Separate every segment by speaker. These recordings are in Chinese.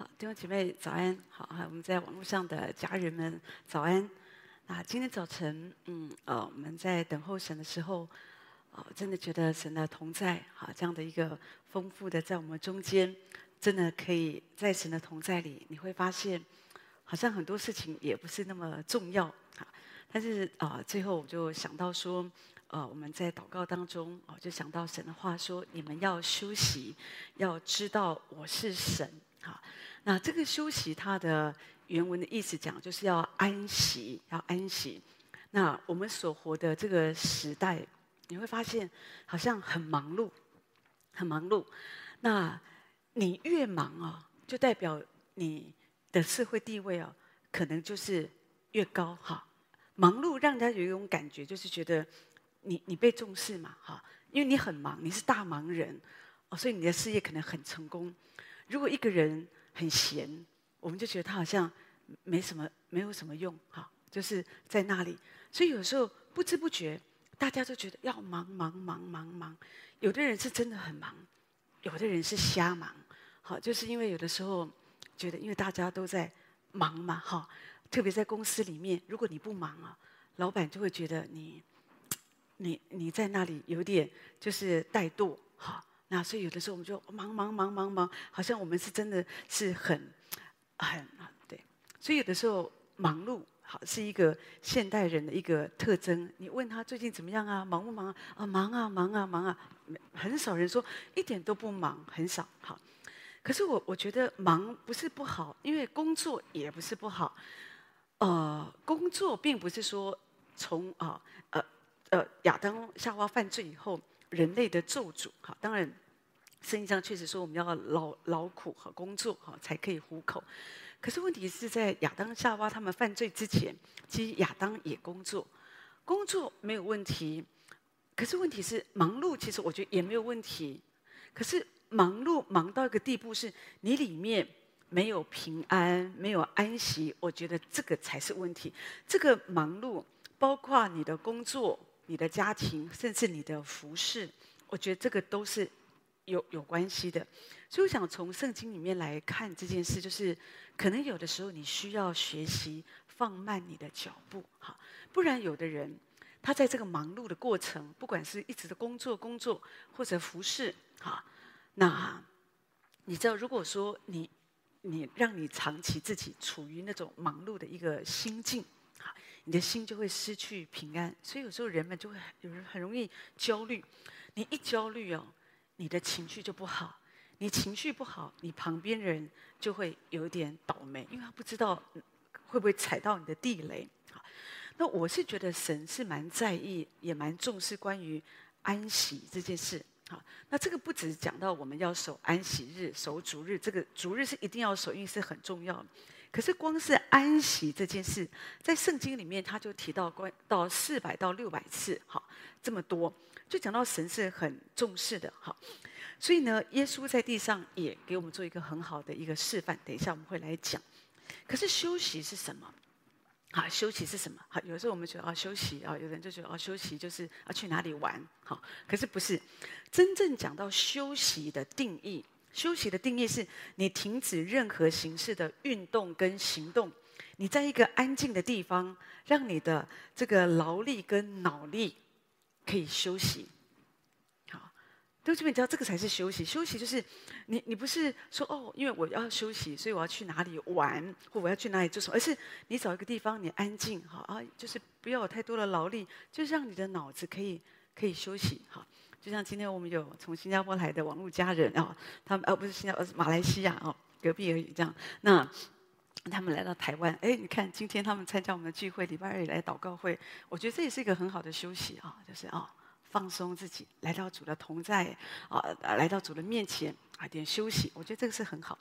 Speaker 1: 好，弟兄姐妹早安，好，还有我们在网络上的家人们早安。那今天早晨，嗯，呃，我们在等候神的时候，哦，真的觉得神的同在，好，这样的一个丰富的在我们中间，真的可以在神的同在里，你会发现，好像很多事情也不是那么重要，啊，但是啊，最后我就想到说。呃，我们在祷告当中，哦，就想到神的话说：“你们要休息，要知道我是神。”好，那这个休息，它的原文的意思讲，就是要安息，要安息。那我们所活的这个时代，你会发现好像很忙碌，很忙碌。那你越忙啊，就代表你的社会地位哦，可能就是越高哈。忙碌让人家有一种感觉，就是觉得。你你被重视嘛？哈，因为你很忙，你是大忙人，哦，所以你的事业可能很成功。如果一个人很闲，我们就觉得他好像没什么，没有什么用，哈，就是在那里。所以有时候不知不觉，大家都觉得要忙忙忙忙忙。有的人是真的很忙，有的人是瞎忙，好，就是因为有的时候觉得，因为大家都在忙嘛，哈，特别在公司里面，如果你不忙啊，老板就会觉得你。你你在那里有点就是怠惰，哈，那所以有的时候我们就忙忙忙忙忙，好像我们是真的是很很对，所以有的时候忙碌好是一个现代人的一个特征。你问他最近怎么样啊？忙不忙啊？啊，忙啊忙啊忙啊，很少人说一点都不忙，很少。好，可是我我觉得忙不是不好，因为工作也不是不好。呃，工作并不是说从啊呃。呃，亚当夏娃犯罪以后，人类的咒诅哈，当然，圣经上确实说我们要劳劳苦和工作哈，才可以糊口。可是问题是在亚当夏娃他们犯罪之前，其实亚当也工作，工作没有问题。可是问题是忙碌，其实我觉得也没有问题。可是忙碌忙到一个地步，是你里面没有平安，没有安息，我觉得这个才是问题。这个忙碌包括你的工作。你的家庭，甚至你的服侍，我觉得这个都是有有关系的。所以我想从圣经里面来看这件事，就是可能有的时候你需要学习放慢你的脚步，哈，不然有的人他在这个忙碌的过程，不管是一直的工作、工作或者服侍，哈，那你知道，如果说你你让你长期自己处于那种忙碌的一个心境。你的心就会失去平安，所以有时候人们就会有人很容易焦虑。你一焦虑哦，你的情绪就不好。你情绪不好，你旁边人就会有点倒霉，因为他不知道会不会踩到你的地雷。那我是觉得神是蛮在意，也蛮重视关于安息这件事。好，那这个不只是讲到我们要守安息日、守主日，这个主日是一定要守，因为是很重要。可是光是安息这件事，在圣经里面他就提到关到四百到六百次，好，这么多，就讲到神是很重视的，好，所以呢，耶稣在地上也给我们做一个很好的一个示范。等一下我们会来讲。可是休息是什么？好，休息是什么？好，有时候我们觉得啊，休息啊，有人就觉得啊，休息就是啊，去哪里玩？好，可是不是，真正讲到休息的定义。休息的定义是你停止任何形式的运动跟行动，你在一个安静的地方，让你的这个劳力跟脑力可以休息。好，都这边知道这个才是休息。休息就是你，你不是说哦，因为我要休息，所以我要去哪里玩，或我要去哪里做什么，而是你找一个地方，你安静，好啊，就是不要有太多的劳力，就是让你的脑子可以可以休息，好。就像今天我们有从新加坡来的网络家人啊，他们而不是新加坡，是马来西亚哦，隔壁而已这样。那他们来到台湾，哎，你看今天他们参加我们的聚会，礼拜二也来祷告会，我觉得这也是一个很好的休息啊，就是啊。放松自己，来到主的同在啊，来到主的面前啊，点休息，我觉得这个是很好。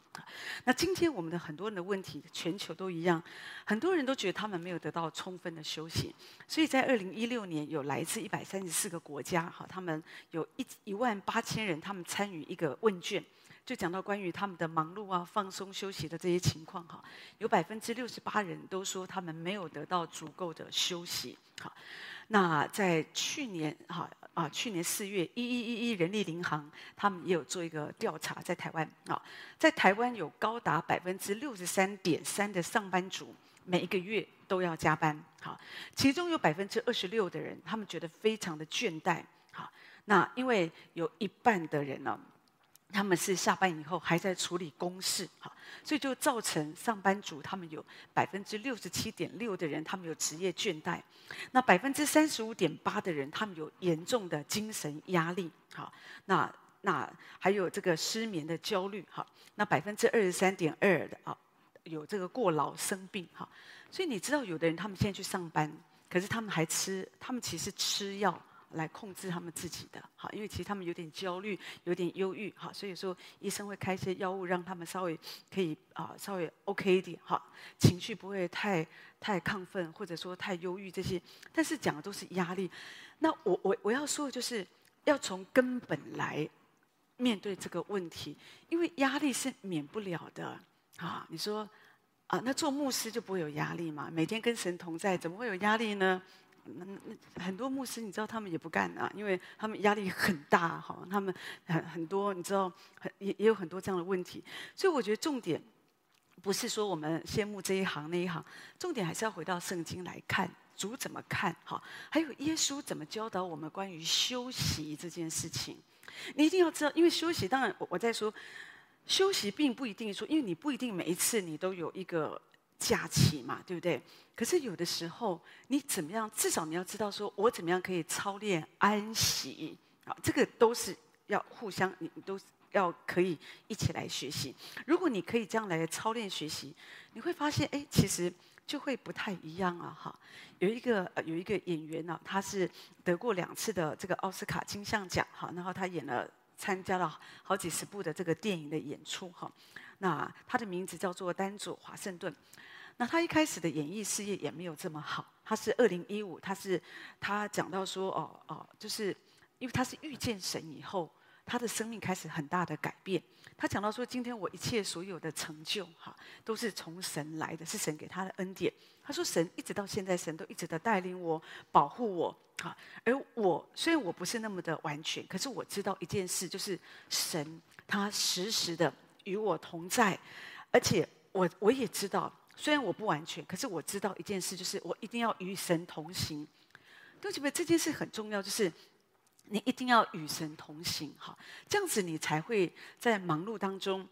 Speaker 1: 那今天我们的很多人的问题，全球都一样，很多人都觉得他们没有得到充分的休息，所以在二零一六年有来自一百三十四个国家，哈，他们有一一万八千人，他们参与一个问卷，就讲到关于他们的忙碌啊、放松休息的这些情况，哈，有百分之六十八人都说他们没有得到足够的休息，好。那在去年哈啊，去年四月一一一一人力银行他们也有做一个调查，在台湾啊，在台湾有高达百分之六十三点三的上班族每一个月都要加班，好，其中有百分之二十六的人，他们觉得非常的倦怠，好，那因为有一半的人呢。他们是下班以后还在处理公事，哈，所以就造成上班族他们有百分之六十七点六的人，他们有职业倦怠，那百分之三十五点八的人，他们有严重的精神压力，哈，那那还有这个失眠的焦虑，哈，那百分之二十三点二的啊，有这个过劳生病，哈，所以你知道，有的人他们现在去上班，可是他们还吃，他们其实吃药。来控制他们自己的，好，因为其实他们有点焦虑，有点忧郁，好，所以说医生会开一些药物让他们稍微可以啊，稍微 OK 一点，好，情绪不会太太亢奋，或者说太忧郁这些。但是讲的都是压力。那我我我要说的就是要从根本来面对这个问题，因为压力是免不了的啊。你说啊，那做牧师就不会有压力嘛？每天跟神同在，怎么会有压力呢？那那很多牧师，你知道他们也不干啊，因为他们压力很大哈，他们很很多，你知道，很也也有很多这样的问题。所以我觉得重点不是说我们羡慕这一行那一行，重点还是要回到圣经来看，主怎么看哈，还有耶稣怎么教导我们关于休息这件事情。你一定要知道，因为休息，当然我我在说休息，并不一定说，因为你不一定每一次你都有一个。假期嘛，对不对？可是有的时候，你怎么样？至少你要知道，说我怎么样可以操练安息啊？这个都是要互相，你都要可以一起来学习。如果你可以这样来操练学习，你会发现，哎，其实就会不太一样啊！哈，有一个有一个演员呢，他是得过两次的这个奥斯卡金像奖，哈，然后他演了参加了好几十部的这个电影的演出，哈。那他的名字叫做丹佐华盛顿。那他一开始的演艺事业也没有这么好。他是二零一五，他是他讲到说，哦哦，就是因为他是遇见神以后，他的生命开始很大的改变。他讲到说，今天我一切所有的成就，哈，都是从神来的，是神给他的恩典。他说，神一直到现在，神都一直的带领我、保护我，哈。而我虽然我不是那么的完全，可是我知道一件事，就是神他时时的与我同在，而且我我也知道。虽然我不完全，可是我知道一件事，就是我一定要与神同行。对不起，这件事很重要，就是你一定要与神同行，哈，这样子你才会在忙碌当中，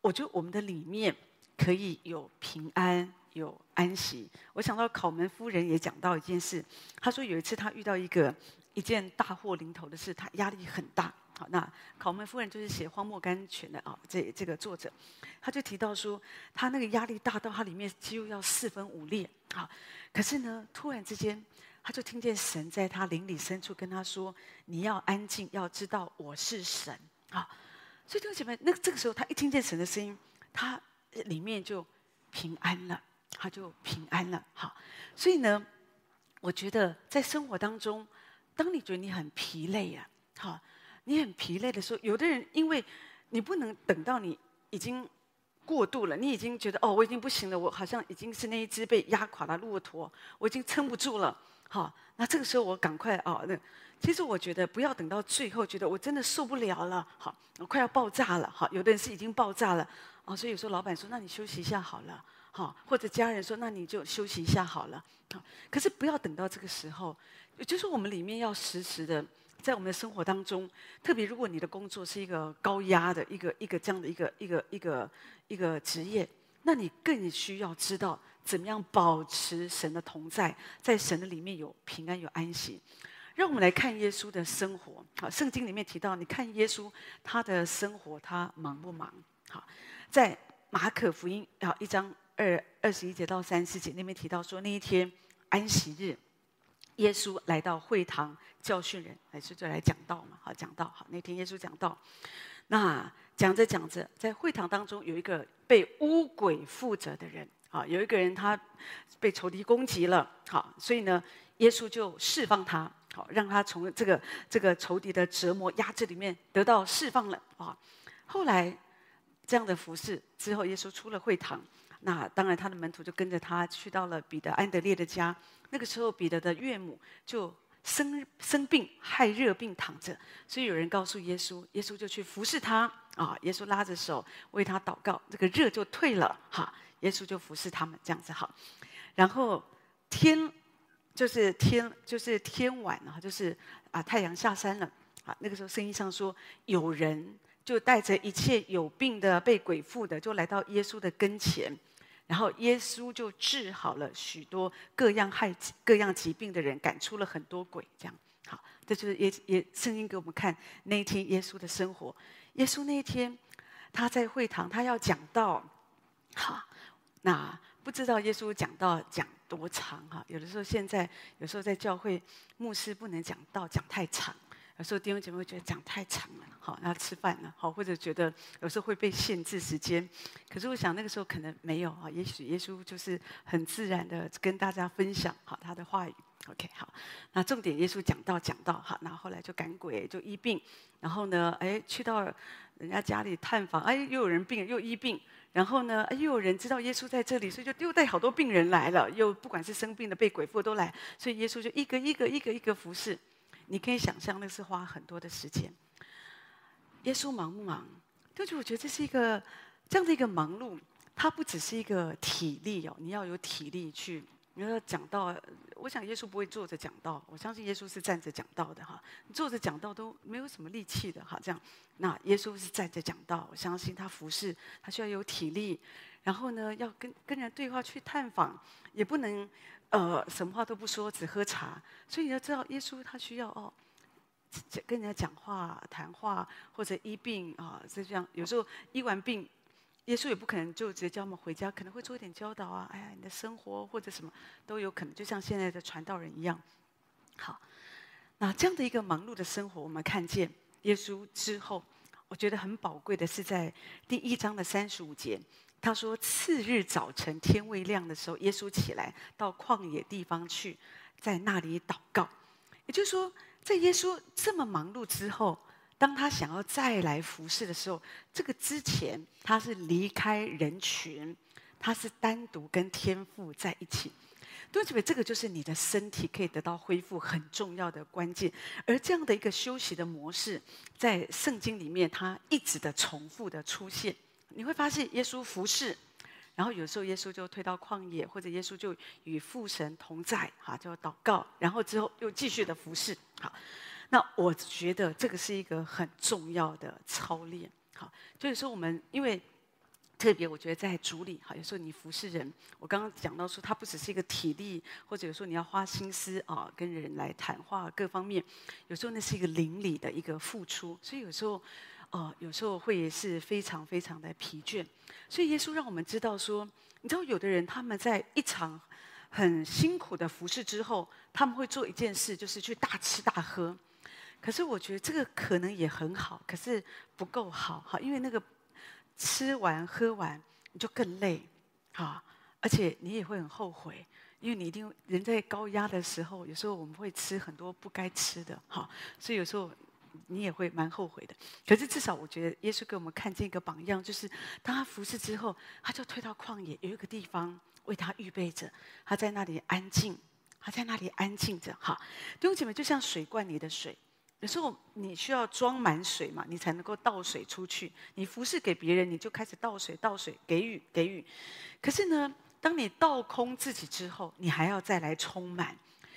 Speaker 1: 我觉得我们的里面可以有平安，有安息。我想到考门夫人也讲到一件事，她说有一次她遇到一个一件大祸临头的事，她压力很大。好，那考门夫人就是写《荒漠甘泉》的啊，这这个作者，他就提到说，他那个压力大到他里面几乎要四分五裂啊。可是呢，突然之间，他就听见神在他灵里深处跟他说：“你要安静，要知道我是神。”啊，所以弟兄姐妹，那这个时候他一听见神的声音，他里面就平安了，他就平安了。好，所以呢，我觉得在生活当中，当你觉得你很疲累啊，好。你很疲累的时候，有的人因为你不能等到你已经过度了，你已经觉得哦，我已经不行了，我好像已经是那一只被压垮的骆驼，我已经撑不住了。好，那这个时候我赶快哦，那其实我觉得不要等到最后，觉得我真的受不了了，好，我快要爆炸了。好，有的人是已经爆炸了，哦，所以有时候老板说，那你休息一下好了，好，或者家人说，那你就休息一下好了。好，可是不要等到这个时候，就是我们里面要时时的。在我们的生活当中，特别如果你的工作是一个高压的一个一个这样的一个一个一个一个职业，那你更需要知道怎么样保持神的同在，在神的里面有平安有安息。让我们来看耶稣的生活。好，圣经里面提到，你看耶稣他的生活，他忙不忙？好，在马可福音啊一章二二十一节到三十节那边提到说，那一天安息日。耶稣来到会堂教训人，还是就来讲道嘛？好，讲道。好，那天耶稣讲道，那讲着讲着，在会堂当中有一个被污鬼附着的人，啊，有一个人他被仇敌攻击了，好，所以呢，耶稣就释放他，好，让他从这个这个仇敌的折磨压制里面得到释放了，啊，后来这样的服侍之后，耶稣出了会堂。那当然，他的门徒就跟着他去到了彼得、安德烈的家。那个时候，彼得的岳母就生生病，害热病躺着，所以有人告诉耶稣，耶稣就去服侍他啊。耶稣拉着手为他祷告，这个热就退了。哈，耶稣就服侍他们这样子好。然后天就是天就是天晚了，就是啊太阳下山了啊。那个时候圣经上说，有人就带着一切有病的、被鬼附的，就来到耶稣的跟前。然后耶稣就治好了许多各样害各样疾病的人，赶出了很多鬼。这样，好，这就是耶耶圣经给我们看那一天耶稣的生活。耶稣那一天他在会堂，他要讲道。好，那不知道耶稣讲道讲多长哈？有的时候现在有时候在教会牧师不能讲道讲太长。有时候弟兄姐妹觉得讲太长了，好，要吃饭了，好，或者觉得有时候会被限制时间。可是我想那个时候可能没有啊，也许耶稣就是很自然的跟大家分享好他的话语。OK，好，那重点耶稣讲到讲到好，然后后来就赶鬼就医病，然后呢，哎，去到人家家里探访，哎，又有人病又医病，然后呢，哎，又有人知道耶稣在这里，所以就又带好多病人来了，又不管是生病的被鬼附都来，所以耶稣就一个一个一个一个服侍。你可以想象，那是花很多的时间。耶稣忙不忙？但是我觉得这是一个这样的一个忙碌，它不只是一个体力哦，你要有体力去。你要讲道，我想耶稣不会坐着讲道，我相信耶稣是站着讲道的哈。坐着讲道都没有什么力气的哈，这样。那耶稣是站着讲道，我相信他服侍，他需要有体力，然后呢，要跟跟人对话去探访，也不能。呃，什么话都不说，只喝茶。所以你要知道，耶稣他需要哦，跟人家讲话、谈话，或者医病啊，就这样。有时候医完病，耶稣也不可能就直接叫我们回家，可能会做一点教导啊。哎呀，你的生活或者什么都有可能，就像现在的传道人一样。好，那这样的一个忙碌的生活，我们看见耶稣之后，我觉得很宝贵的是在第一章的三十五节。他说：“次日早晨天未亮的时候，耶稣起来到旷野地方去，在那里祷告。也就是说，在耶稣这么忙碌之后，当他想要再来服侍的时候，这个之前他是离开人群，他是单独跟天父在一起。对不起，这个就是你的身体可以得到恢复很重要的关键。而这样的一个休息的模式，在圣经里面，它一直的重复的出现。”你会发现，耶稣服侍，然后有时候耶稣就退到旷野，或者耶稣就与父神同在，哈，就祷告，然后之后又继续的服侍，好。那我觉得这个是一个很重要的操练，好，就是说我们因为特别，我觉得在主里，哈，有时候你服侍人，我刚刚讲到说，它不只是一个体力，或者有时候你要花心思啊，跟人来谈话，各方面，有时候那是一个灵里的一个付出，所以有时候。哦、有时候会是非常非常的疲倦，所以耶稣让我们知道说，你知道有的人他们在一场很辛苦的服侍之后，他们会做一件事，就是去大吃大喝。可是我觉得这个可能也很好，可是不够好哈，因为那个吃完喝完你就更累啊，而且你也会很后悔，因为你一定人在高压的时候，有时候我们会吃很多不该吃的哈，所以有时候。你也会蛮后悔的，可是至少我觉得耶稣给我们看见一个榜样，就是当他服侍之后，他就退到旷野，有一个地方为他预备着，他在那里安静，他在那里安静着。哈，弟兄姐妹，就像水罐里的水，有时候你需要装满水嘛，你才能够倒水出去。你服侍给别人，你就开始倒水，倒水，给予，给予。可是呢，当你倒空自己之后，你还要再来充满。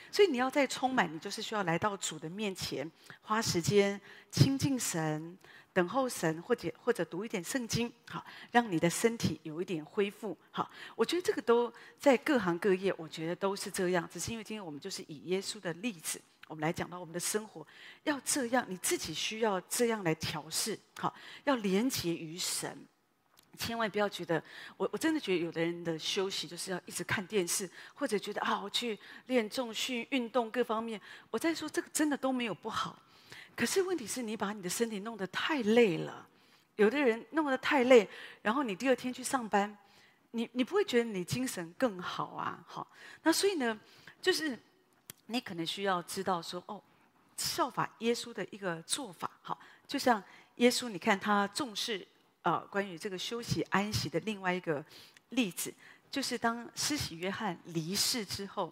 Speaker 1: 所以你要再充满，你就是需要来到主的面前，花时间亲近神，等候神，或 者或者读一点圣经，好，让你的身体有一点恢复。好，我觉得这个都在各行各业，我觉得都是这样。只是因为今天我们就是以耶稣的例子，我们来讲到我们的生活要这样，你自己需要这样来调试，好，要连结于神。千万不要觉得，我我真的觉得有的人的休息就是要一直看电视，或者觉得啊，我去练重训、运动各方面。我在说这个真的都没有不好，可是问题是你把你的身体弄得太累了。有的人弄得太累，然后你第二天去上班，你你不会觉得你精神更好啊？好，那所以呢，就是你可能需要知道说，哦，效法耶稣的一个做法，好，就像耶稣，你看他重视。呃，关于这个休息安息的另外一个例子，就是当施洗约翰离世之后，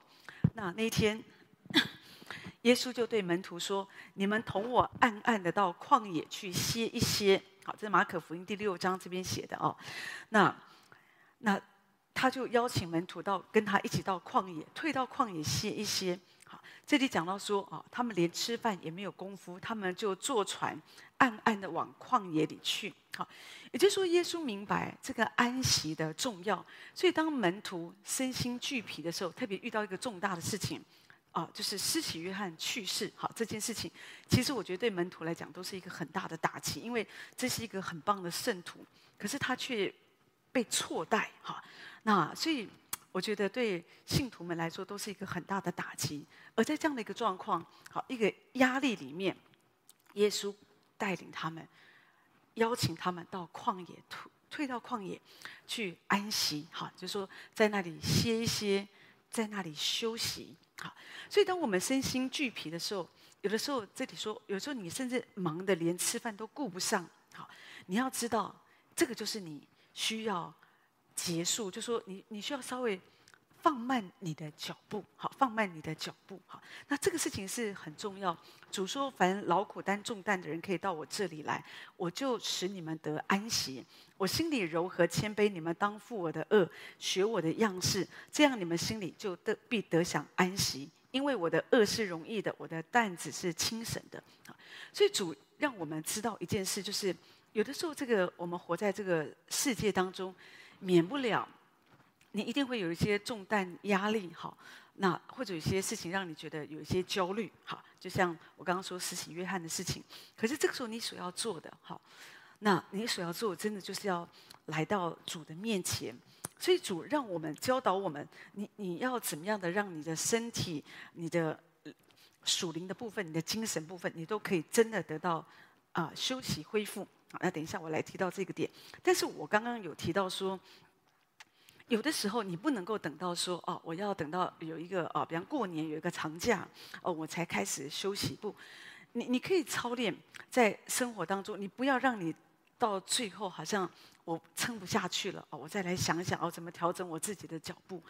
Speaker 1: 那那天，耶稣就对门徒说：“你们同我暗暗的到旷野去歇一歇。”好，这是马可福音第六章这边写的哦。那那他就邀请门徒到跟他一起到旷野，退到旷野歇一歇。这里讲到说啊，他们连吃饭也没有功夫，他们就坐船暗暗的往旷野里去。好，也就是说，耶稣明白这个安息的重要，所以当门徒身心俱疲的时候，特别遇到一个重大的事情。啊，就是施洗约翰去世，好，这件事情，其实我觉得对门徒来讲都是一个很大的打击，因为这是一个很棒的圣徒，可是他却被错待，哈，那所以我觉得对信徒们来说都是一个很大的打击。而在这样的一个状况，好，一个压力里面，耶稣带领他们，邀请他们到旷野退退到旷野去安息，哈，就是说在那里歇一歇，在那里休息。好，所以当我们身心俱疲的时候，有的时候这里说，有时候你甚至忙得连吃饭都顾不上。好，你要知道，这个就是你需要结束，就说你你需要稍微。放慢你的脚步，好，放慢你的脚步，好。那这个事情是很重要。主说：“凡劳苦担重担的人，可以到我这里来，我就使你们得安息。我心里柔和谦卑，你们当负我的轭，学我的样式，这样你们心里就得必得享安息。因为我的轭是容易的，我的担子是轻省的。好，所以主让我们知道一件事，就是有的时候，这个我们活在这个世界当中，免不了。”你一定会有一些重担压力，好，那或者有些事情让你觉得有一些焦虑，好，就像我刚刚说施洗约翰的事情。可是这个时候你所要做的，好，那你所要做的真的就是要来到主的面前。所以主让我们教导我们，你你要怎么样的让你的身体、你的属灵的部分、你的精神部分，你都可以真的得到啊、休息恢复。那等一下我来提到这个点。但是我刚刚有提到说。有的时候你不能够等到说哦，我要等到有一个哦，比方过年有一个长假哦，我才开始休息。不，你你可以操练在生活当中，你不要让你到最后好像我撑不下去了哦，我再来想想哦，怎么调整我自己的脚步。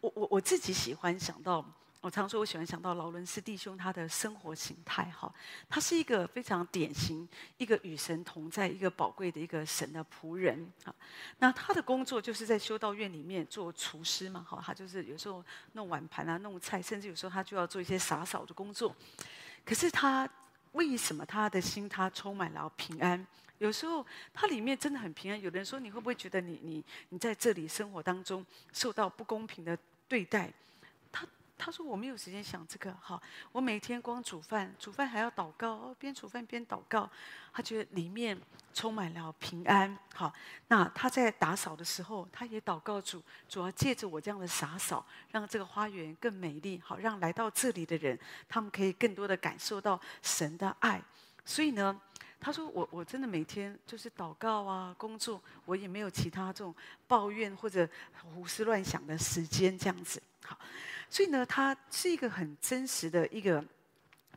Speaker 1: 我我我自己喜欢想到。我常说，我喜欢想到劳伦斯弟兄他的生活形态，哈，他是一个非常典型，一个与神同在，一个宝贵的一个神的仆人，啊，那他的工作就是在修道院里面做厨师嘛，哈，他就是有时候弄碗盘啊，弄菜，甚至有时候他就要做一些洒扫的工作。可是他为什么他的心他充满了平安？有时候他里面真的很平安。有人说，你会不会觉得你你你在这里生活当中受到不公平的对待？他说：“我没有时间想这个，好，我每天光煮饭，煮饭还要祷告，边煮饭边祷告。他觉得里面充满了平安，好。那他在打扫的时候，他也祷告主，主要借着我这样的洒扫，让这个花园更美丽，好，让来到这里的人，他们可以更多的感受到神的爱。所以呢，他说我我真的每天就是祷告啊，工作，我也没有其他这种抱怨或者胡思乱想的时间，这样子，好。”所以呢，他是一个很真实的一个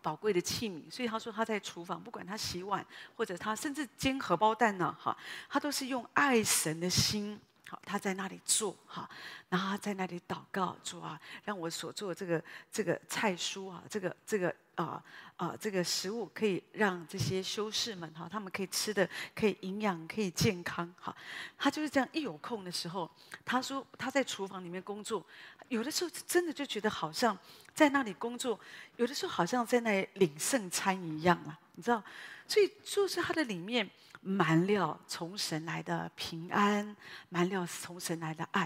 Speaker 1: 宝贵的器皿。所以他说他在厨房，不管他洗碗，或者他甚至煎荷包蛋呢，哈，他都是用爱神的心，好，他在那里做，哈，然后他在那里祷告，主啊，让我所做这个这个菜蔬啊，这个这个啊啊这个食物，可以让这些修士们哈，他们可以吃的可以营养，可以健康，哈。他就是这样，一有空的时候，他说他在厨房里面工作。有的时候真的就觉得好像在那里工作，有的时候好像在那里领圣餐一样啊，你知道？所以就是他的里面满了从神来的平安，满了从神来的爱。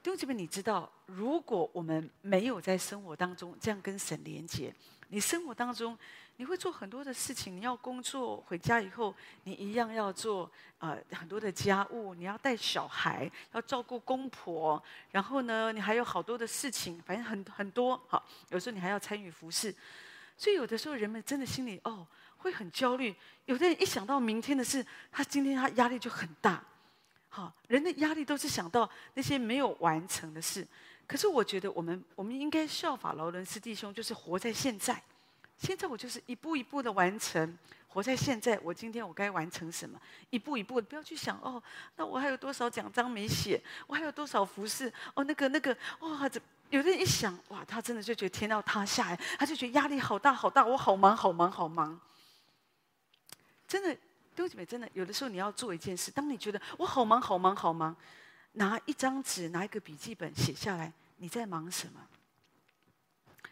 Speaker 1: 弟兄姊妹，你知道，如果我们没有在生活当中这样跟神连接，你生活当中。你会做很多的事情，你要工作，回家以后你一样要做呃很多的家务，你要带小孩，要照顾公婆，然后呢，你还有好多的事情，反正很很多。好，有时候你还要参与服侍，所以有的时候人们真的心里哦会很焦虑。有的人一想到明天的事，他今天他压力就很大。好，人的压力都是想到那些没有完成的事。可是我觉得我们我们应该效法劳伦斯弟兄，就是活在现在。现在我就是一步一步的完成，活在现在。我今天我该完成什么？一步一步的，不要去想哦，那我还有多少奖章没写？我还有多少服饰？哦，那个那个，哇，这有的人一想，哇，他真的就觉得天要塌下来，他就觉得压力好大好大，我好忙好忙好忙。真的，弟兄姐妹，真的，有的时候你要做一件事，当你觉得我好忙好忙好忙，拿一张纸，拿一个笔记本写下来，你在忙什么？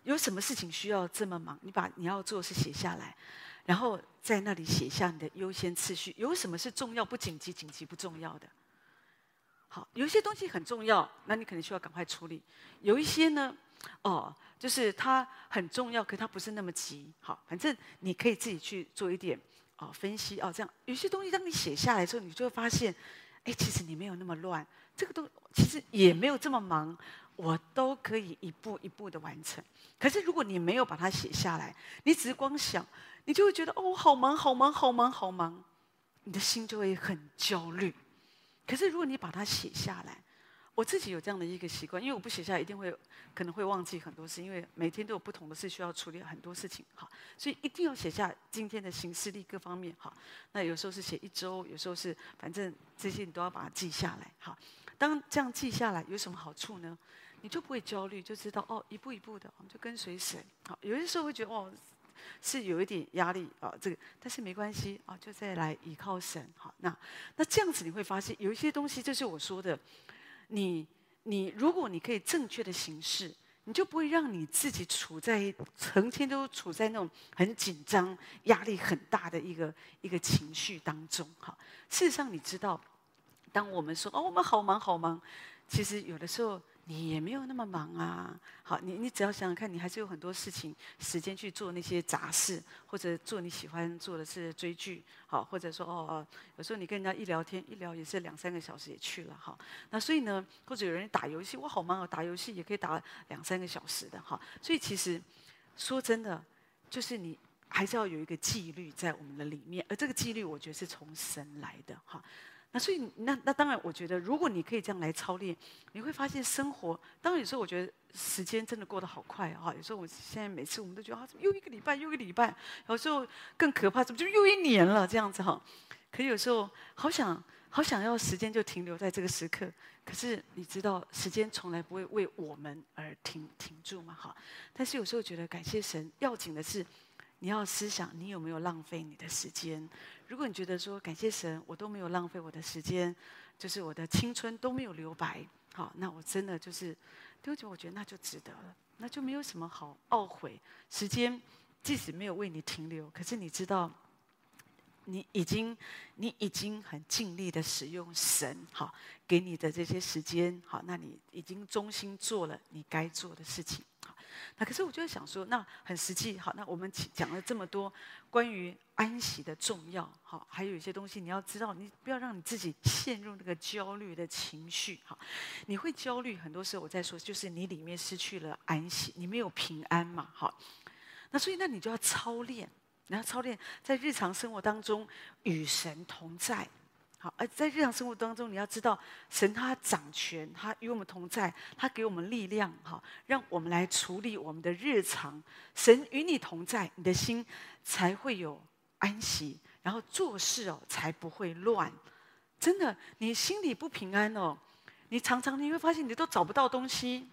Speaker 1: 有什么事情需要这么忙？你把你要做的事写下来，然后在那里写下你的优先次序。有什么是重要不紧急、紧急不重要的？好，有一些东西很重要，那你可能需要赶快处理。有一些呢，哦，就是它很重要，可它不是那么急。好，反正你可以自己去做一点哦分析哦。这样有些东西当你写下来之后，你就会发现，哎，其实你没有那么乱，这个都其实也没有这么忙。我都可以一步一步的完成，可是如果你没有把它写下来，你只是光想，你就会觉得哦，好忙，好忙，好忙，好忙，你的心就会很焦虑。可是如果你把它写下来，我自己有这样的一个习惯，因为我不写下来，一定会可能会忘记很多事，因为每天都有不同的事需要处理，很多事情哈，所以一定要写下今天的行事历各方面哈。那有时候是写一周，有时候是反正这些你都要把它记下来哈。当这样记下来有什么好处呢？你就不会焦虑，就知道哦，一步一步的，我们就跟随神。好，有些时候会觉得哦，是有一点压力啊，这个，但是没关系啊，就再来依靠神。好，那那这样子你会发现，有一些东西就是我说的，你你如果你可以正确的行事，你就不会让你自己处在成天都处在那种很紧张、压力很大的一个一个情绪当中。哈，事实上你知道，当我们说哦，我们好忙好忙，其实有的时候。你也没有那么忙啊，好，你你只要想想看，你还是有很多事情时间去做那些杂事，或者做你喜欢做的事，追剧，好，或者说哦哦，有时候你跟人家一聊天，一聊也是两三个小时也去了，哈，那所以呢，或者有人打游戏，我好忙啊，打游戏也可以打两三个小时的，哈，所以其实说真的，就是你还是要有一个纪律在我们的里面，而这个纪律，我觉得是从神来的，哈。那所以，那那当然，我觉得如果你可以这样来操练，你会发现生活。当然有时候我觉得时间真的过得好快啊！有时候我现在每次我们都觉得啊，怎么又一个礼拜又一个礼拜？有时候更可怕，怎么就又一年了这样子哈？可有时候好想好想要时间就停留在这个时刻，可是你知道时间从来不会为我们而停停住嘛哈？但是有时候觉得感谢神，要紧的是。你要思想，你有没有浪费你的时间？如果你觉得说感谢神，我都没有浪费我的时间，就是我的青春都没有留白，好，那我真的就是，对不起，我觉得那就值得了，那就没有什么好懊悔。时间即使没有为你停留，可是你知道，你已经你已经很尽力的使用神好给你的这些时间，好，那你已经忠心做了你该做的事情。那可是我就想说，那很实际。好，那我们讲了这么多关于安息的重要，好，还有一些东西你要知道，你不要让你自己陷入那个焦虑的情绪。好，你会焦虑，很多时候我在说，就是你里面失去了安息，你没有平安嘛。好，那所以那你就要操练，你要操练在日常生活当中与神同在。好，而在日常生活当中，你要知道，神他掌权，他与我们同在，他给我们力量，哈，让我们来处理我们的日常。神与你同在，你的心才会有安息，然后做事哦才不会乱。真的，你心里不平安哦，你常常你会发现你都找不到东西。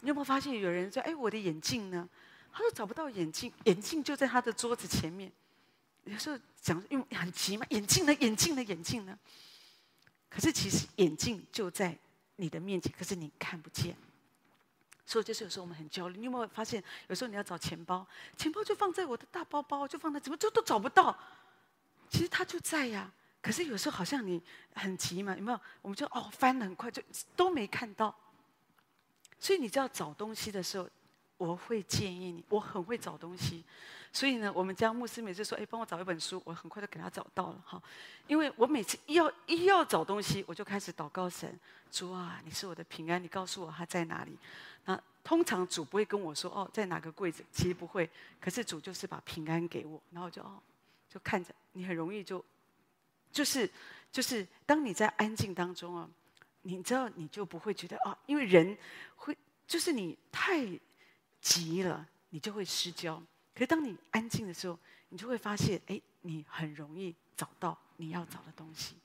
Speaker 1: 你有没有发现有人说：“哎，我的眼镜呢？”他说找不到眼镜，眼镜就在他的桌子前面。有时候讲因为很急嘛，眼镜呢？眼镜呢？眼镜呢？可是其实眼镜就在你的面前，可是你看不见。所以就是有时候我们很焦虑。你有没有发现，有时候你要找钱包，钱包就放在我的大包包，就放在怎么就都找不到？其实它就在呀。可是有时候好像你很急嘛，有没有？我们就哦翻得很快，就都没看到。所以你知道找东西的时候，我会建议你，我很会找东西。所以呢，我们家牧师每次说：“哎，帮我找一本书。”我很快就给他找到了哈。因为我每次一要一要找东西，我就开始祷告神：“主啊，你是我的平安，你告诉我他在哪里。”那通常主不会跟我说：“哦，在哪个柜子？”其实不会。可是主就是把平安给我，然后就哦，就看着你很容易就，就是就是当你在安静当中啊，你知道你就不会觉得啊，因为人会就是你太急了，你就会失焦。可是当你安静的时候，你就会发现，哎，你很容易找到你要找的东西。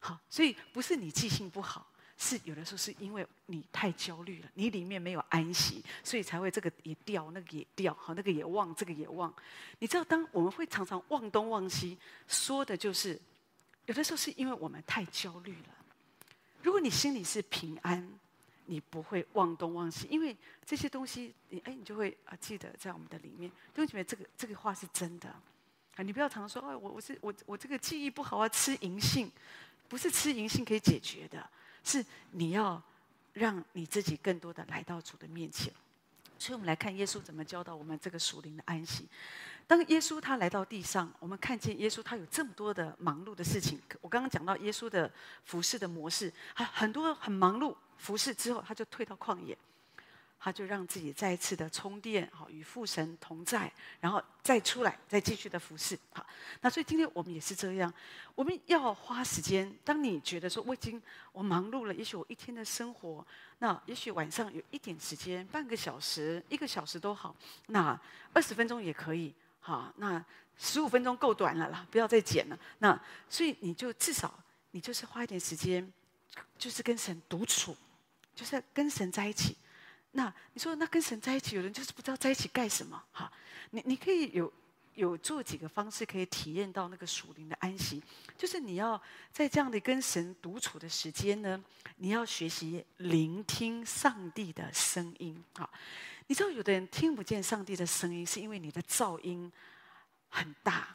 Speaker 1: 好，所以不是你记性不好，是有的时候是因为你太焦虑了，你里面没有安息，所以才会这个也掉，那个也掉，好，那个也忘，这个也忘。你知道，当我们会常常忘东忘西，说的就是有的时候是因为我们太焦虑了。如果你心里是平安，你不会忘东忘西，因为这些东西，你哎，你就会啊记得在我们的里面。弟兄姐妹，这个这个话是真的啊！你不要常说，哎，我我是我我这个记忆不好啊，吃银杏，不是吃银杏可以解决的，是你要让你自己更多的来到主的面前。所以我们来看耶稣怎么教导我们这个属灵的安息。当耶稣他来到地上，我们看见耶稣他有这么多的忙碌的事情。我刚刚讲到耶稣的服侍的模式，他很多很忙碌服侍之后，他就退到旷野，他就让自己再一次的充电，好与父神同在，然后再出来，再继续的服侍。好，那所以今天我们也是这样，我们要花时间。当你觉得说我已经我忙碌了，也许我一天的生活，那也许晚上有一点时间，半个小时、一个小时都好，那二十分钟也可以。好，那十五分钟够短了啦，不要再剪了。那所以你就至少你就是花一点时间，就是跟神独处，就是跟神在一起。那你说那跟神在一起，有人就是不知道在一起干什么。哈，你你可以有有做几个方式可以体验到那个属灵的安息，就是你要在这样的跟神独处的时间呢，你要学习聆听上帝的声音。好。你知道，有的人听不见上帝的声音，是因为你的噪音很大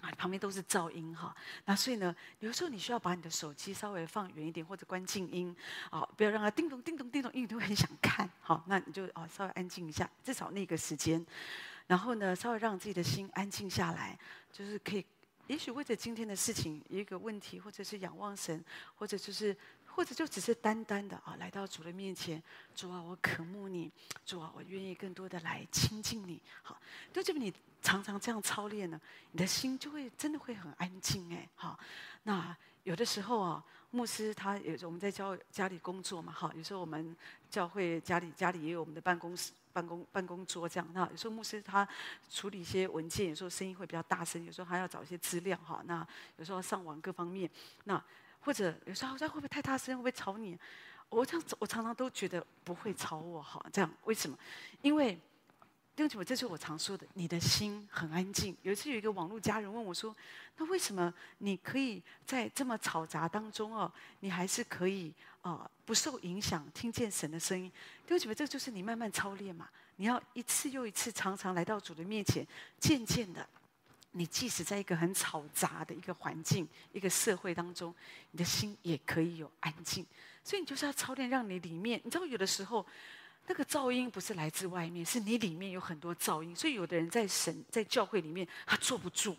Speaker 1: 啊，旁边都是噪音哈。那所以呢，有时候你需要把你的手机稍微放远一点，或者关静音啊，不要让它叮咚叮咚叮咚，因为你会很想看。好，那你就啊稍微安静一下，至少那个时间。然后呢，稍微让自己的心安静下来，就是可以，也许为着今天的事情一个问题，或者是仰望神，或者就是。或者就只是单单的啊，来到主的面前，主啊，我渴慕你，主啊，我愿意更多的来亲近你。好，就这么你常常这样操练呢，你的心就会真的会很安静哎。好，那有的时候啊，牧师他有时候我们在教家里工作嘛，好，有时候我们教会家里家里也有我们的办公室、办公办公桌这样。那有时候牧师他处理一些文件，有时候声音会比较大声，有时候还要找一些资料哈。那有时候上网各方面那。或者有时候好像会不会太大声，会不会吵你？我这样子，我常常都觉得不会吵我哈。这样为什么？因为弟兄姐妹，这是我常说的，你的心很安静。有一次有一个网络家人问我说：“那为什么你可以在这么嘈杂当中哦，你还是可以啊不受影响，听见神的声音？”弟兄姐妹，这就是你慢慢操练嘛。你要一次又一次，常常来到主的面前，渐渐的。你即使在一个很嘈杂的一个环境、一个社会当中，你的心也可以有安静。所以你就是要操练，让你里面，你知道，有的时候那个噪音不是来自外面，是你里面有很多噪音。所以有的人在神在教会里面，他坐不住，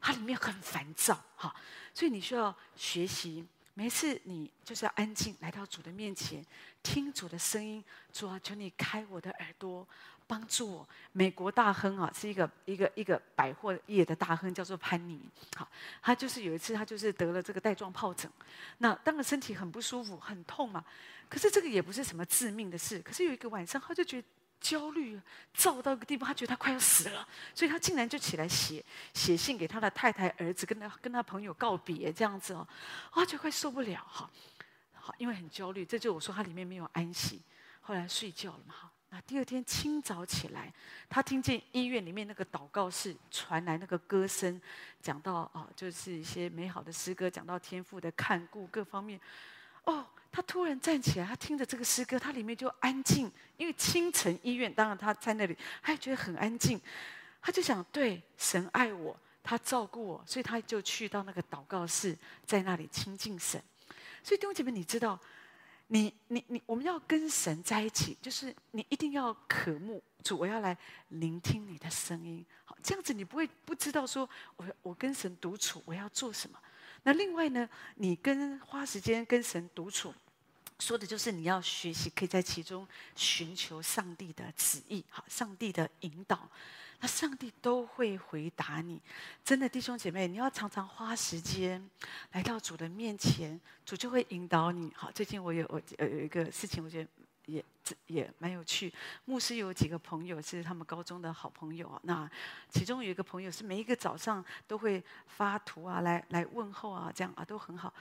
Speaker 1: 他里面很烦躁，哈。所以你需要学习，每次你就是要安静来到主的面前，听主的声音。主啊，求你开我的耳朵。帮助我，美国大亨啊，是一个一个一个百货业的大亨，叫做潘尼。好，他就是有一次，他就是得了这个带状疱疹，那当然身体很不舒服，很痛嘛。可是这个也不是什么致命的事。可是有一个晚上，他就觉得焦虑，躁到一个地步，他觉得他快要死了，所以他竟然就起来写写信给他的太太、儿子，跟他跟他朋友告别，这样子哦，啊，就快受不了哈。好，因为很焦虑，这就我说他里面没有安息，后来睡觉了嘛，哈。那第二天清早起来，他听见医院里面那个祷告室传来那个歌声，讲到啊，就是一些美好的诗歌，讲到天父的看顾各方面。哦，他突然站起来，他听着这个诗歌，他里面就安静，因为清晨医院，当然他在那里，他也觉得很安静。他就想，对，神爱我，他照顾我，所以他就去到那个祷告室，在那里亲近神。所以弟兄姐妹，你知道？你你你，我们要跟神在一起，就是你一定要渴慕主，我要来聆听你的声音。好，这样子你不会不知道说我我跟神独处，我要做什么。那另外呢，你跟花时间跟神独处，说的就是你要学习，可以在其中寻求上帝的旨意，好，上帝的引导。那上帝都会回答你，真的弟兄姐妹，你要常常花时间来到主的面前，主就会引导你。好，最近我有我有一个事情，我觉得也也蛮有趣。牧师有几个朋友是他们高中的好朋友啊，那其中有一个朋友是每一个早上都会发图啊，来来问候啊，这样啊都很好。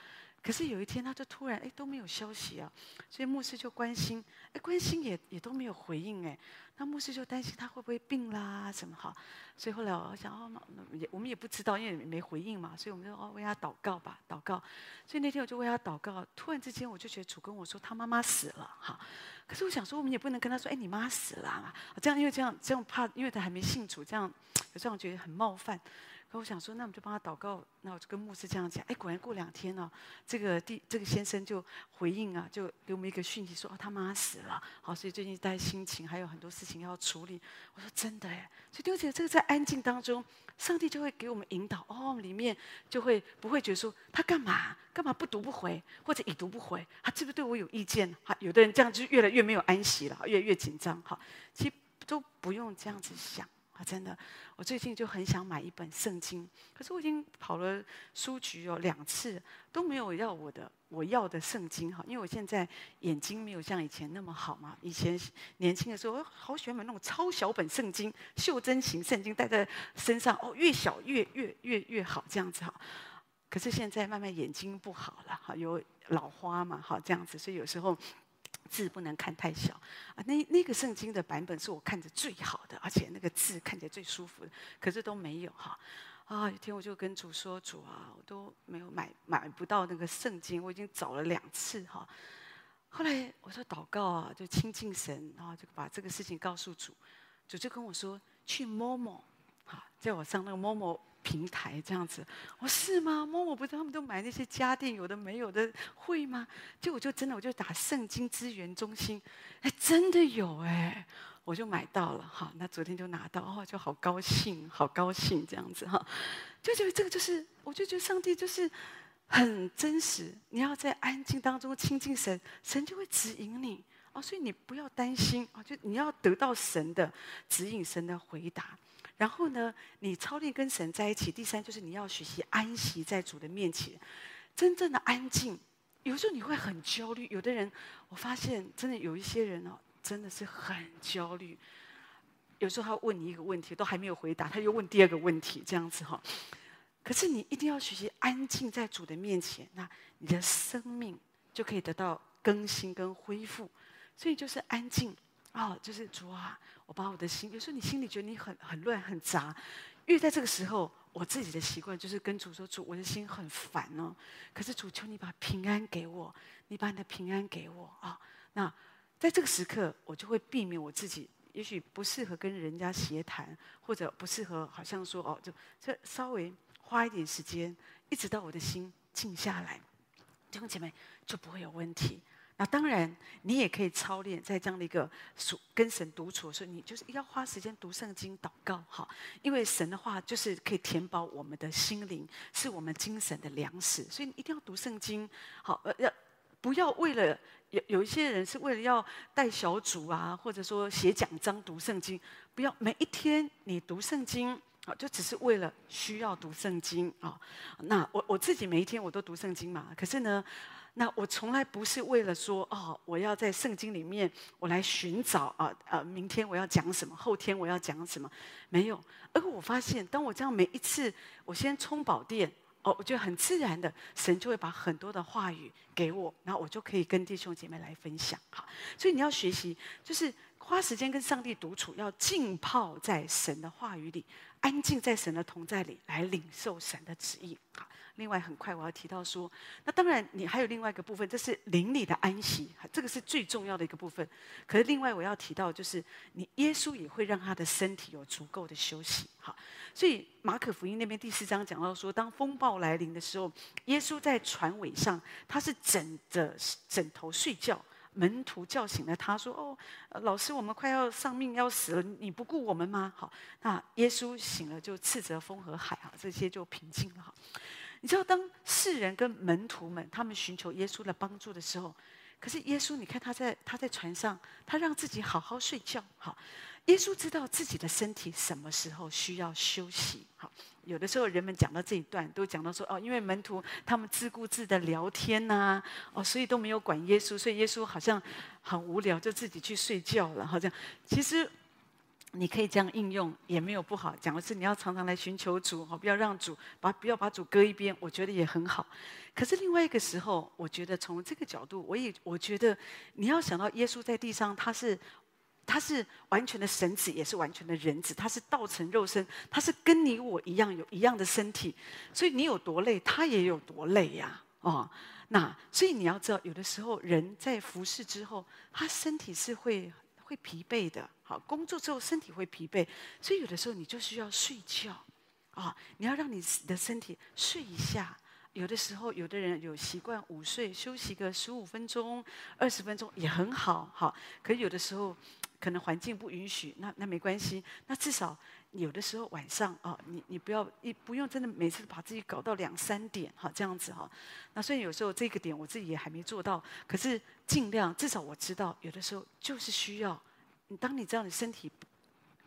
Speaker 1: 可是有一天，他就突然哎都没有消息啊，所以牧师就关心，哎关心也也都没有回应哎，那牧师就担心他会不会病啦什么哈，所以后来我想哦，也我们也不知道，因为没回应嘛，所以我们就哦为他祷告吧，祷告。所以那天我就为他祷告，突然之间我就觉得主跟我说他妈妈死了哈，可是我想说我们也不能跟他说哎你妈死了嘛，这样因为这样这样怕，因为他还没信主，这样这样觉得很冒犯。可我想说，那我们就帮他祷告。那我就跟牧师这样讲。哎，果然过两天呢、这个第这个先生就回应啊，就给我们一个讯息说，哦，他妈死了。好，所以最近带心情还有很多事情要处理。我说真的哎，所以丢姐这个在安静当中，上帝就会给我们引导。哦，里面就会不会觉得说他干嘛干嘛不读不回，或者已读不回，他是不是对我有意见？哈，有的人这样就越来越没有安息了，越来越紧张。哈，其实都不用这样子想。啊真的，我最近就很想买一本圣经，可是我已经跑了书局哦两次，都没有要我的我要的圣经哈，因为我现在眼睛没有像以前那么好嘛。以前年轻的时候，好喜欢买那种超小本圣经，袖珍型圣经带在身上哦，越小越越越越好这样子哈。可是现在慢慢眼睛不好了哈，有老花嘛哈这样子，所以有时候。字不能看太小啊！那那个圣经的版本是我看着最好的，而且那个字看起来最舒服的，可是都没有哈啊！有一天我就跟主说：“主啊，我都没有买买不到那个圣经，我已经找了两次哈。”后来我说祷告啊，就亲近神，然后就把这个事情告诉主，主就跟我说：“去摸摸，叫我上那个 Momo。”平台这样子，我是吗？某某不是他们都买那些家电，有的没有的会吗？就我就真的我就打圣经资源中心，哎，真的有哎，我就买到了哈。那昨天就拿到哦，就好高兴，好高兴这样子哈。就觉得这个就是，我就觉得上帝就是很真实。你要在安静当中亲近神，神就会指引你哦。所以你不要担心啊，就你要得到神的指引，神的回答。然后呢，你操练跟神在一起。第三就是你要学习安息在主的面前，真正的安静。有时候你会很焦虑，有的人我发现真的有一些人哦，真的是很焦虑。有时候他问你一个问题，都还没有回答，他又问第二个问题，这样子哈。可是你一定要学习安静在主的面前，那你的生命就可以得到更新跟恢复。所以就是安静。哦，就是主啊，我把我的心，有时候你心里觉得你很很乱很杂，因为在这个时候，我自己的习惯就是跟主说：“主，我的心很烦哦。”可是主，求你把平安给我，你把你的平安给我啊、那在这个时刻，我就会避免我自己，也许不适合跟人家协谈，或者不适合，好像说哦，就这稍微花一点时间，一直到我的心静下来，弟兄姐妹就不会有问题。那当然，你也可以操练在这样的一个属跟神独处的时候，你就是要花时间读圣经、祷告，哈，因为神的话就是可以填饱我们的心灵，是我们精神的粮食，所以你一定要读圣经，好，呃，要不要为了有有一些人是为了要带小组啊，或者说写讲章读圣经，不要每一天你读圣经，啊，就只是为了需要读圣经啊。那我我自己每一天我都读圣经嘛，可是呢。那我从来不是为了说哦，我要在圣经里面我来寻找啊啊，明天我要讲什么，后天我要讲什么，没有。而我发现，当我这样每一次我先充饱电哦，我觉得很自然的，神就会把很多的话语给我，然后我就可以跟弟兄姐妹来分享。好，所以你要学习，就是花时间跟上帝独处，要浸泡在神的话语里，安静在神的同在里，来领受神的旨意。好。另外，很快我要提到说，那当然你还有另外一个部分，这是灵里的安息，这个是最重要的一个部分。可是另外我要提到，就是你耶稣也会让他的身体有足够的休息。好，所以马可福音那边第四章讲到说，当风暴来临的时候，耶稣在船尾上，他是枕着枕头睡觉，门徒叫醒了他说：“哦，老师，我们快要丧命要死了，你不顾我们吗？”好，那耶稣醒了就斥责风和海啊，这些就平静了。你知道，当世人跟门徒们他们寻求耶稣的帮助的时候，可是耶稣，你看他在他在船上，他让自己好好睡觉。好，耶稣知道自己的身体什么时候需要休息。好，有的时候人们讲到这一段，都讲到说哦，因为门徒他们自顾自的聊天呐、哦，所以都没有管耶稣，所以耶稣好像很无聊，就自己去睡觉了。好像其实你可以这样应用，也没有不好。讲的是你要常常来寻求主，哈，不要让主把不要把主搁一边，我觉得也很好。可是另外一个时候，我觉得从这个角度，我也我觉得你要想到耶稣在地上，他是他是完全的神子，也是完全的人子，他是道成肉身，他是跟你我一样有一样的身体，所以你有多累，他也有多累呀，哦，那所以你要知道，有的时候人在服侍之后，他身体是会会疲惫的。好，工作之后身体会疲惫，所以有的时候你就需要睡觉啊！你要让你的身体睡一下。有的时候，有的人有习惯午睡，休息个十五分钟、二十分钟也很好。好，可有的时候可能环境不允许，那那没关系。那至少有的时候晚上啊，你你不要一不用真的每次把自己搞到两三点哈，这样子哈。那虽然有时候这个点我自己也还没做到，可是尽量至少我知道，有的时候就是需要。你当你知道你身体，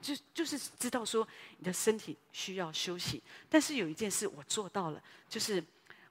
Speaker 1: 就就是知道说你的身体需要休息，但是有一件事我做到了，就是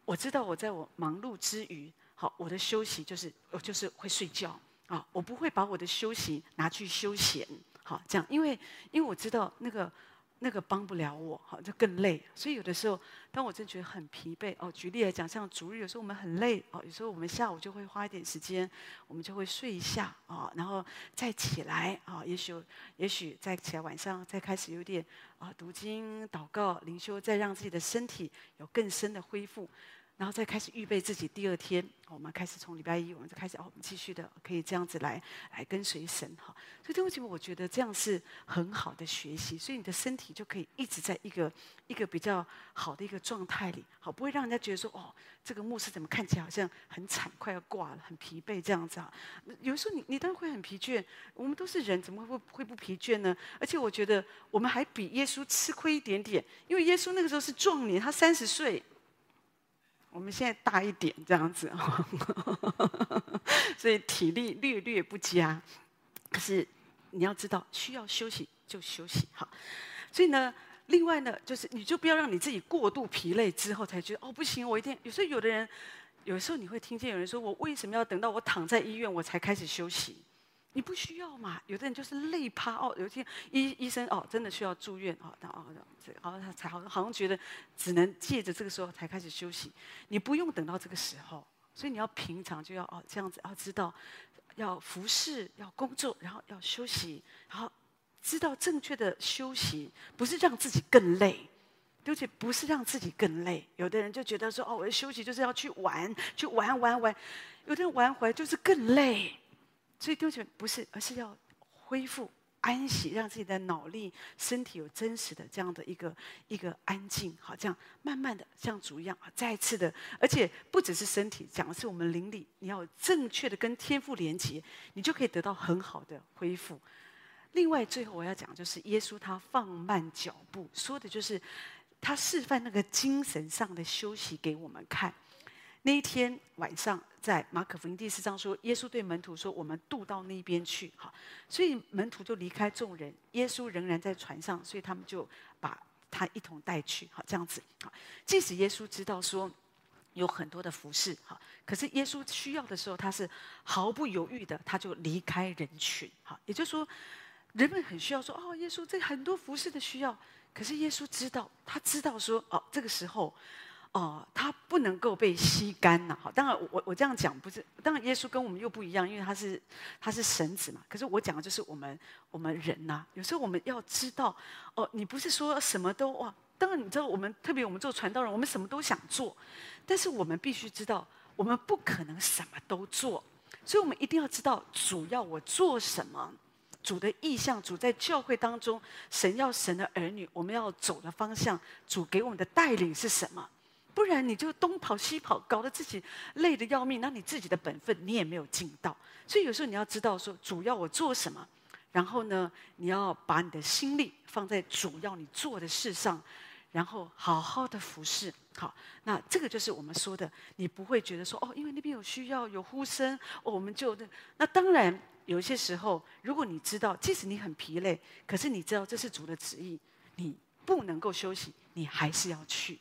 Speaker 1: 我知道我在我忙碌之余，好，我的休息就是我就是会睡觉啊，我不会把我的休息拿去休闲，好这样，因为因为我知道那个。那个帮不了我，好，就更累。所以有的时候，当我真觉得很疲惫哦，举例来讲，像主日有时候我们很累哦，有时候我们下午就会花一点时间，我们就会睡一下啊，然后再起来啊，也许也许再起来晚上再开始有点啊读经、祷告、灵修，再让自己的身体有更深的恢复。然后再开始预备自己第二天，我们开始从礼拜一，我们就开始哦，我们继续的可以这样子来来跟随神哈。所以对不起，我觉得这样是很好的学习，所以你的身体就可以一直在一个一个比较好的一个状态里，好，不会让人家觉得说哦，这个牧师怎么看起来好像很惨，快要挂了，很疲惫这样子啊。有时候你你当然会很疲倦，我们都是人，怎么会会不疲倦呢？而且我觉得我们还比耶稣吃亏一点点，因为耶稣那个时候是壮年，他三十岁。我们现在大一点这样子，所以体力略略不佳。可是你要知道，需要休息就休息好。所以呢，另外呢，就是你就不要让你自己过度疲累之后才觉得哦不行，我一定。有时候有的人，有时候你会听见有人说：“我为什么要等到我躺在医院我才开始休息？”你不需要嘛？有的人就是累趴哦，有一天医医生哦，真的需要住院哦，然后这好像他才好像好像觉得只能借着这个时候才开始休息。你不用等到这个时候，所以你要平常就要哦这样子，要知道要服侍，要工作，然后要休息，然后知道正确的休息不是让自己更累，而且不是让自己更累。有的人就觉得说哦，我的休息就是要去玩，去玩玩玩，有的人玩回来就是更累。所以丢弃不是，而是要恢复安息，让自己的脑力、身体有真实的这样的一个一个安静。好，这样慢慢的像主一样啊，再次的，而且不只是身体，讲的是我们灵里，你要正确的跟天父连接，你就可以得到很好的恢复。另外，最后我要讲就是耶稣他放慢脚步，说的就是他示范那个精神上的休息给我们看。那一天晚上，在马可福音第四章说，耶稣对门徒说：“我们渡到那边去。”好，所以门徒就离开众人，耶稣仍然在船上，所以他们就把他一同带去。好，这样子。好，即使耶稣知道说有很多的服侍，好，可是耶稣需要的时候，他是毫不犹豫的，他就离开人群。好，也就是说，人们很需要说：“哦，耶稣，这很多服侍的需要。”可是耶稣知道，他知道说：“哦，这个时候。”哦，他不能够被吸干呐！好，当然我我这样讲不是，当然耶稣跟我们又不一样，因为他是他是神子嘛。可是我讲的就是我们我们人呐、有时候我们要知道，哦，你不是说什么都哇。当然你知道，我们特别我们做传道人，我们什么都想做，但是我们必须知道，我们不可能什么都做，所以我们一定要知道主要我做什么，主的意向，主在教会当中，神要神的儿女，我们要走的方向，主给我们的带领是什么。不然你就东跑西跑，搞得自己累得要命。那你自己的本分你也没有尽到。所以有时候你要知道说，主要我做什么，然后呢，你要把你的心力放在主要你做的事上，然后好好的服侍。好，那这个就是我们说的，你不会觉得说哦，因为那边有需要有呼声，我们就那。那当然有些时候，如果你知道，即使你很疲累，可是你知道这是主的旨意，你不能够休息，你还是要去。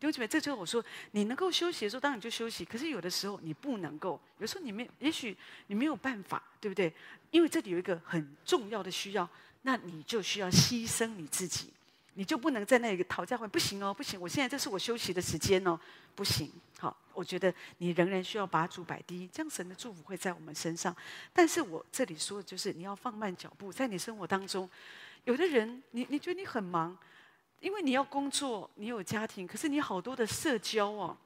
Speaker 1: 弟兄姐妹，这就是我说，你能够休息的时候，当然就休息。可是有的时候你不能够，有时候你没，也许你没有办法，对不对？因为这里有一个很重要的需要，那你就需要牺牲你自己，你就不能在那里讨价还，不行哦，不行，我现在这是我休息的时间哦，不行。好，我觉得你仍然需要把主摆第一，这样神的祝福会在我们身上。但是我这里说的就是你要放慢脚步，在你生活当中，有的人你你觉得你很忙，因为你要工作，你有家庭，可是你好多的社交哦。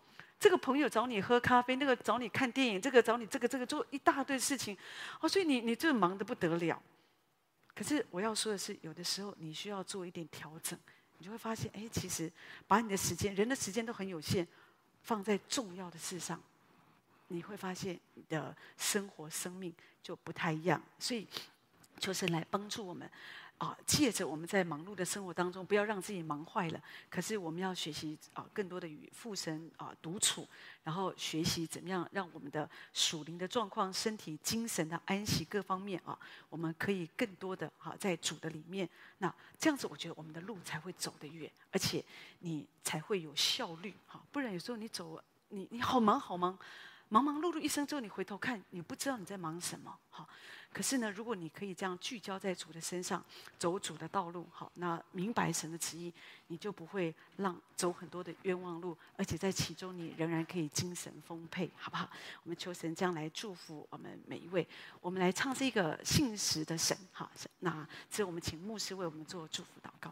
Speaker 1: 这个朋友找你喝咖啡，那个找你看电影，这个找你这个这个做一大堆事情，哦，所以你你这忙得不得了。可是我要说的是，有的时候你需要做一点调整，你就会发现，哎，其实把你的时间，人的时间都很有限，放在重要的事上，你会发现你的生活生命就不太一样。所以，求神来帮助我们。啊，借着我们在忙碌的生活当中，不要让自己忙坏了。可是我们要学习啊，更多的与父神啊独处，然后学习怎么样让我们的属灵的状况、身体、精神的安息各方面啊，我们可以更多的哈在主的里面。那这样子，我觉得我们的路才会走得远，而且你才会有效率哈。不然有时候你走，你你好忙好忙，忙忙忙碌碌一生之后，你回头看，你不知道你在忙什么哈。可是呢，如果你可以这样聚焦在主的身上，走主的道路，好，那明白神的旨意，你就不会让走很多的冤枉路，而且在其中你仍然可以精神丰沛，好不好？我们求神这样来祝福我们每一位。我们来唱这个信实的神，好，那这我们请牧师为我们做祝福祷告。